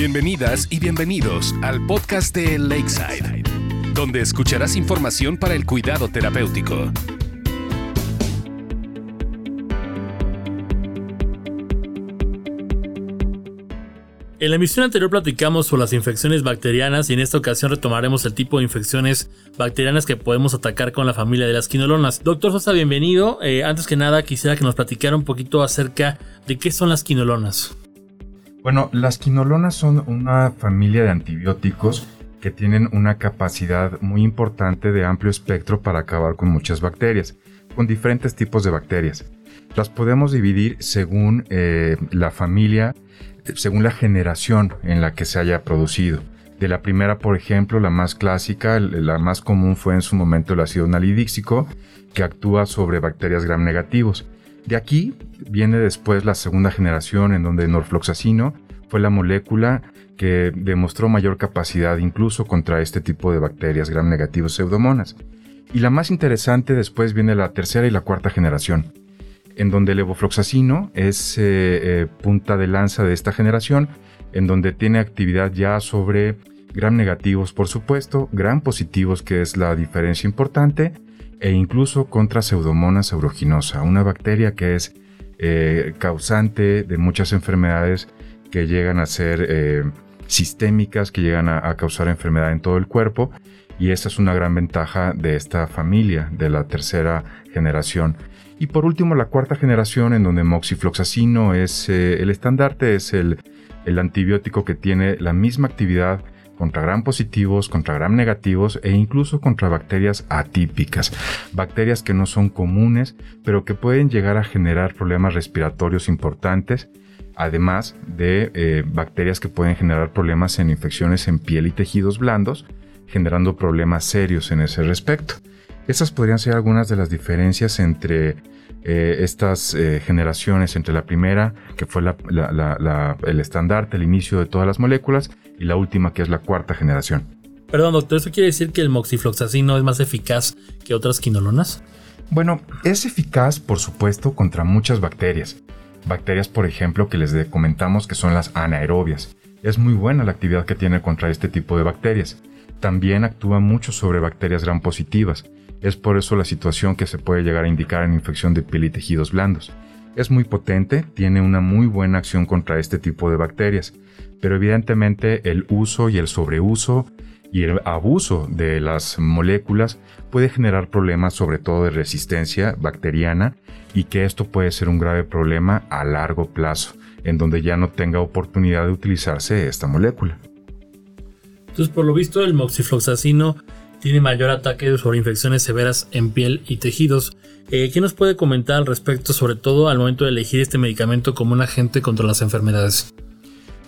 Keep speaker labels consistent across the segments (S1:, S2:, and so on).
S1: Bienvenidas y bienvenidos al podcast de Lakeside, donde escucharás información para el cuidado terapéutico.
S2: En la emisión anterior platicamos sobre las infecciones bacterianas y en esta ocasión retomaremos el tipo de infecciones bacterianas que podemos atacar con la familia de las quinolonas. Doctor Sosa, bienvenido. Eh, antes que nada, quisiera que nos platicara un poquito acerca de qué son las quinolonas.
S3: Bueno, las quinolonas son una familia de antibióticos que tienen una capacidad muy importante de amplio espectro para acabar con muchas bacterias, con diferentes tipos de bacterias. Las podemos dividir según eh, la familia según la generación en la que se haya producido. De la primera, por ejemplo, la más clásica, la más común fue en su momento el ácido nalidíxico, que actúa sobre bacterias gram negativos. De aquí viene después la segunda generación, en donde norfloxacino fue la molécula que demostró mayor capacidad incluso contra este tipo de bacterias gram negativos pseudomonas. Y la más interesante después viene la tercera y la cuarta generación, en donde el levofloxacino es eh, eh, punta de lanza de esta generación, en donde tiene actividad ya sobre gram negativos, por supuesto, gram positivos, que es la diferencia importante, e incluso contra Pseudomonas aeruginosa, una bacteria que es eh, causante de muchas enfermedades que llegan a ser sistémicas, que llegan a, a causar enfermedad en todo el cuerpo, y esa es una gran ventaja de esta familia, de la tercera generación. Y por último, la cuarta generación, en donde moxifloxacino es eh, el estandarte, es el, el antibiótico que tiene la misma actividad contra gram positivos, contra gram negativos e incluso contra bacterias atípicas, bacterias que no son comunes, pero que pueden llegar a generar problemas respiratorios importantes, además de eh, bacterias que pueden generar problemas en infecciones en piel y tejidos blandos, generando problemas serios en ese respecto. Esas podrían ser algunas de las diferencias entre eh, estas eh, generaciones, entre la primera, que fue el estandarte, el inicio de todas las moléculas, y la última, que es la cuarta generación.
S2: Perdón, doctor, ¿eso quiere decir que el moxifloxacino es más eficaz que otras quinolonas?
S3: Bueno, es eficaz, por supuesto, contra muchas bacterias. Bacterias, por ejemplo, que les comentamos que son las anaerobias. Es muy buena la actividad que tiene contra este tipo de bacterias. También actúa mucho sobre bacterias gram positivas es por eso la situación que se puede llegar a indicar en infección de piel y tejidos blandos. Es muy potente, tiene una muy buena acción contra este tipo de bacterias, pero evidentemente el uso y el sobreuso y el abuso de las moléculas puede generar problemas sobre todo de resistencia bacteriana y que esto puede ser un grave problema a largo plazo, en donde ya no tenga oportunidad de utilizarse esta molécula.
S2: Entonces, por lo visto, el moxifloxacino tiene mayor ataque sobre infecciones severas en piel y tejidos. Eh, ¿Qué nos puede comentar al respecto, sobre todo al momento de elegir este medicamento como un agente contra las enfermedades?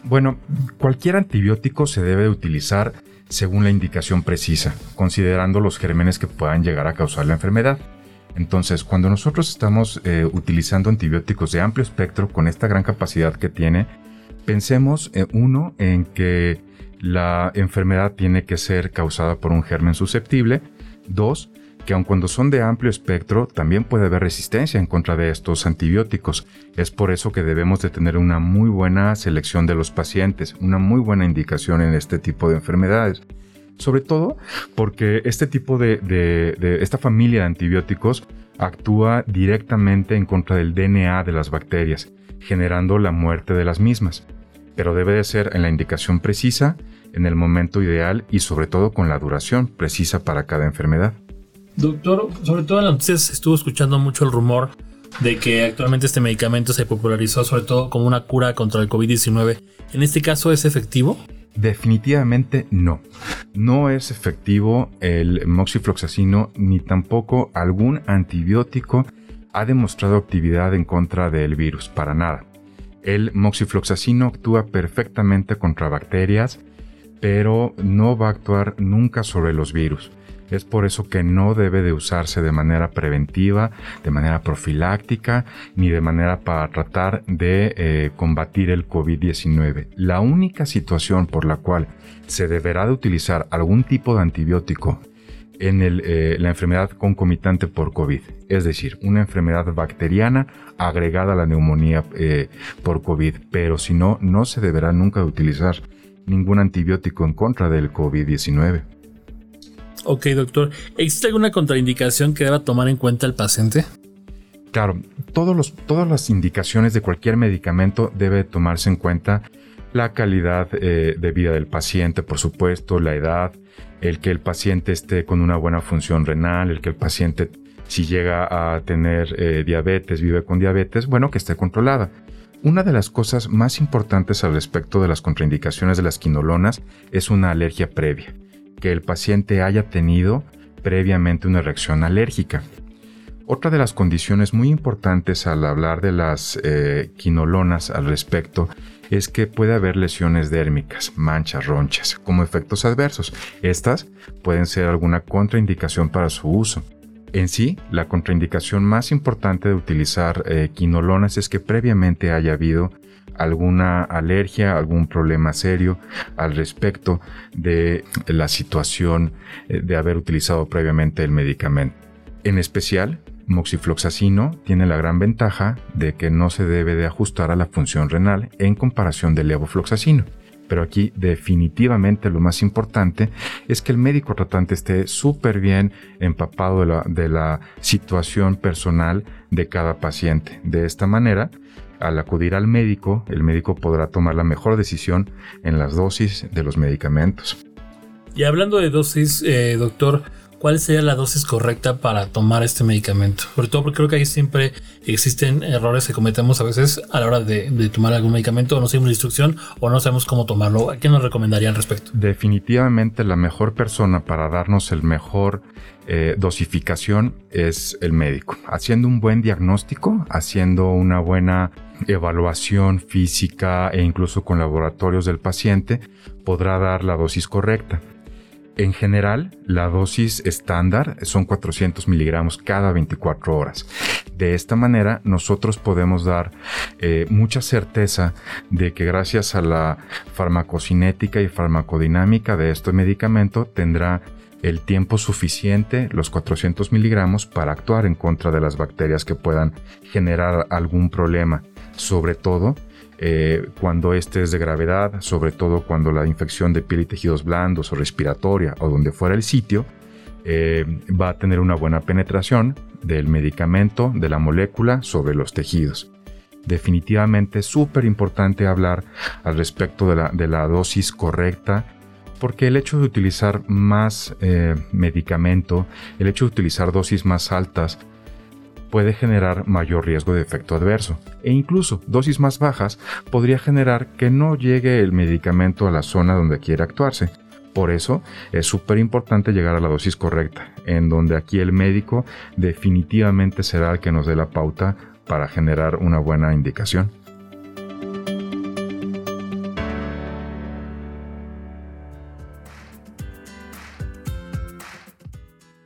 S3: Bueno, cualquier antibiótico se debe utilizar según la indicación precisa, considerando los gérmenes que puedan llegar a causar la enfermedad. Entonces, cuando nosotros estamos eh, utilizando antibióticos de amplio espectro con esta gran capacidad que tiene, pensemos, eh, uno, en que la enfermedad tiene que ser causada por un germen susceptible. Dos, que aun cuando son de amplio espectro, también puede haber resistencia en contra de estos antibióticos. Es por eso que debemos de tener una muy buena selección de los pacientes, una muy buena indicación en este tipo de enfermedades. Sobre todo porque este tipo de, de esta familia de antibióticos actúa directamente en contra del DNA de las bacterias, generando la muerte de las mismas. Pero debe de ser en la indicación precisa en el momento ideal y sobre todo con la duración precisa para cada enfermedad.
S2: Doctor, sobre todo en las noticias estuvo escuchando mucho el rumor de que actualmente este medicamento se popularizó sobre todo como una cura contra el COVID-19. ¿En este caso es efectivo?
S3: Definitivamente no. No es efectivo el moxifloxacino ni tampoco algún antibiótico ha demostrado actividad en contra del virus, para nada. El moxifloxacino actúa perfectamente contra bacterias, pero no va a actuar nunca sobre los virus. Es por eso que no debe de usarse de manera preventiva, de manera profiláctica, ni de manera para tratar de eh, combatir el COVID-19. La única situación por la cual se deberá de utilizar algún tipo de antibiótico en eh, la enfermedad concomitante por COVID, es decir, una enfermedad bacteriana agregada a la neumonía eh, por COVID, pero si no, no se deberá nunca de utilizar ningún antibiótico en contra del COVID-19.
S2: Ok, doctor. ¿Existe alguna contraindicación que deba tomar en cuenta el paciente?
S3: Claro, todos todas las indicaciones de cualquier medicamento debe tomarse en cuenta la calidad eh, de vida del paciente, por supuesto, la edad, el que el paciente esté con una buena función renal, el que el paciente si llega a tener eh, diabetes, vive con diabetes, bueno, que esté controlada. Una de las cosas más importantes al respecto de las contraindicaciones de las quinolonas es una alergia previa, que el paciente haya tenido previamente una reacción alérgica. Otra de las condiciones muy importantes al hablar de las eh, quinolonas al respecto es que puede haber lesiones dérmicas, manchas, ronchas, como efectos adversos. Estas pueden ser alguna contraindicación para su uso. En sí, la contraindicación más importante de utilizar eh, quinolonas es que previamente haya habido alguna alergia, algún problema serio al respecto de la situación eh, de haber utilizado previamente el medicamento. En especial, moxifloxacino tiene la gran ventaja de que no se debe de ajustar a la función renal en comparación del levofloxacino. Pero aquí definitivamente lo más importante es que el médico tratante esté súper bien empapado de la, situación personal de cada paciente. De esta manera, al acudir al médico, el médico podrá tomar la mejor decisión en las dosis de los medicamentos.
S2: Y hablando de dosis, eh, doctor, cuál sería la dosis correcta para tomar este medicamento. Sobre todo porque creo que ahí siempre existen errores que cometemos a veces a la hora de, tomar algún medicamento, o no seguimos la instrucción o no sabemos cómo tomarlo. ¿A qué nos recomendaría al respecto?
S3: Definitivamente la mejor persona para darnos el mejor eh, dosificación es el médico. Haciendo un buen diagnóstico, haciendo una buena evaluación física e incluso con laboratorios del paciente, podrá dar la dosis correcta. En general, la dosis estándar son 400 miligramos cada 24 horas. De esta manera, nosotros podemos dar eh, mucha certeza de que gracias a la farmacocinética y farmacodinámica de este medicamento tendrá el tiempo suficiente, los 400 miligramos, para actuar en contra de las bacterias que puedan generar algún problema. Sobre todo, eh, cuando este es de gravedad, sobre todo cuando la infección de piel y tejidos blandos o respiratoria o donde fuera el sitio, eh, va a tener una buena penetración del medicamento, de la molécula sobre los tejidos. Definitivamente es súper importante hablar al respecto de la, dosis correcta porque el hecho de utilizar más eh, medicamento, el hecho de utilizar dosis más altas, puede generar mayor riesgo de efecto adverso e incluso dosis más bajas podría generar que no llegue el medicamento a la zona donde quiere actuarse. Por eso es súper importante llegar a la dosis correcta, en donde aquí el médico definitivamente será el que nos dé la pauta para generar una buena indicación.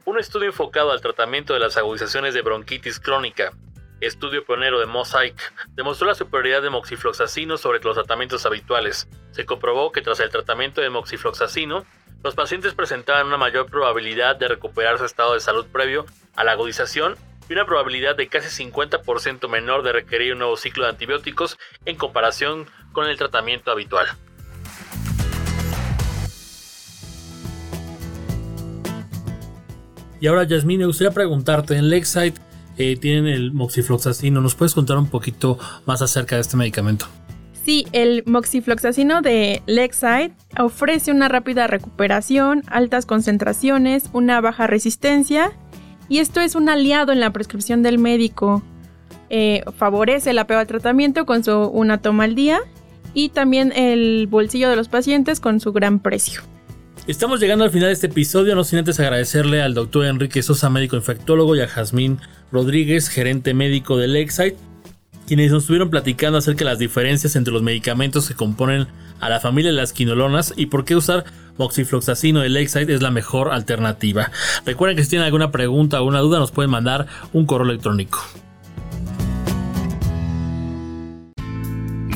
S2: Un estudio enfocado al tratamiento de las agudizaciones de bronquitis crónica, estudio pionero de Mosaic, demostró la superioridad de moxifloxacino sobre los tratamientos habituales. Se comprobó que tras el tratamiento de moxifloxacino, los pacientes presentaban una mayor probabilidad de recuperar su estado de salud previo a la agudización y una probabilidad de casi 50% menor de requerir un nuevo ciclo de antibióticos en comparación con el tratamiento habitual. Y ahora, Yasmine, me gustaría preguntarte, en Lakeside eh, tienen el moxifloxacino, ¿nos puedes contar un poquito más acerca de este medicamento?
S4: Sí, el moxifloxacino de Lakeside ofrece una rápida recuperación, altas concentraciones, una baja resistencia y esto es un aliado en la prescripción del médico. Eh, favorece el apego al tratamiento con su una toma al día y también el bolsillo de los pacientes con su gran precio.
S2: Estamos llegando al final de este episodio, no sin antes agradecerle al doctor Enrique Sosa, médico infectólogo, y a Jazmín Rodríguez, gerente médico de Lakeside, quienes nos estuvieron platicando acerca de las diferencias entre los medicamentos que componen a la familia de las quinolonas y por qué usar moxifloxacino de Lakeside es la mejor alternativa. Recuerden que si tienen alguna pregunta o una duda nos pueden mandar un correo electrónico.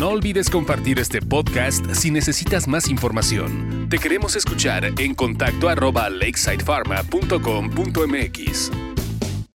S1: No olvides compartir este podcast si necesitas más información. Te queremos escuchar en contacto arroba lakesidepharma.com.mx.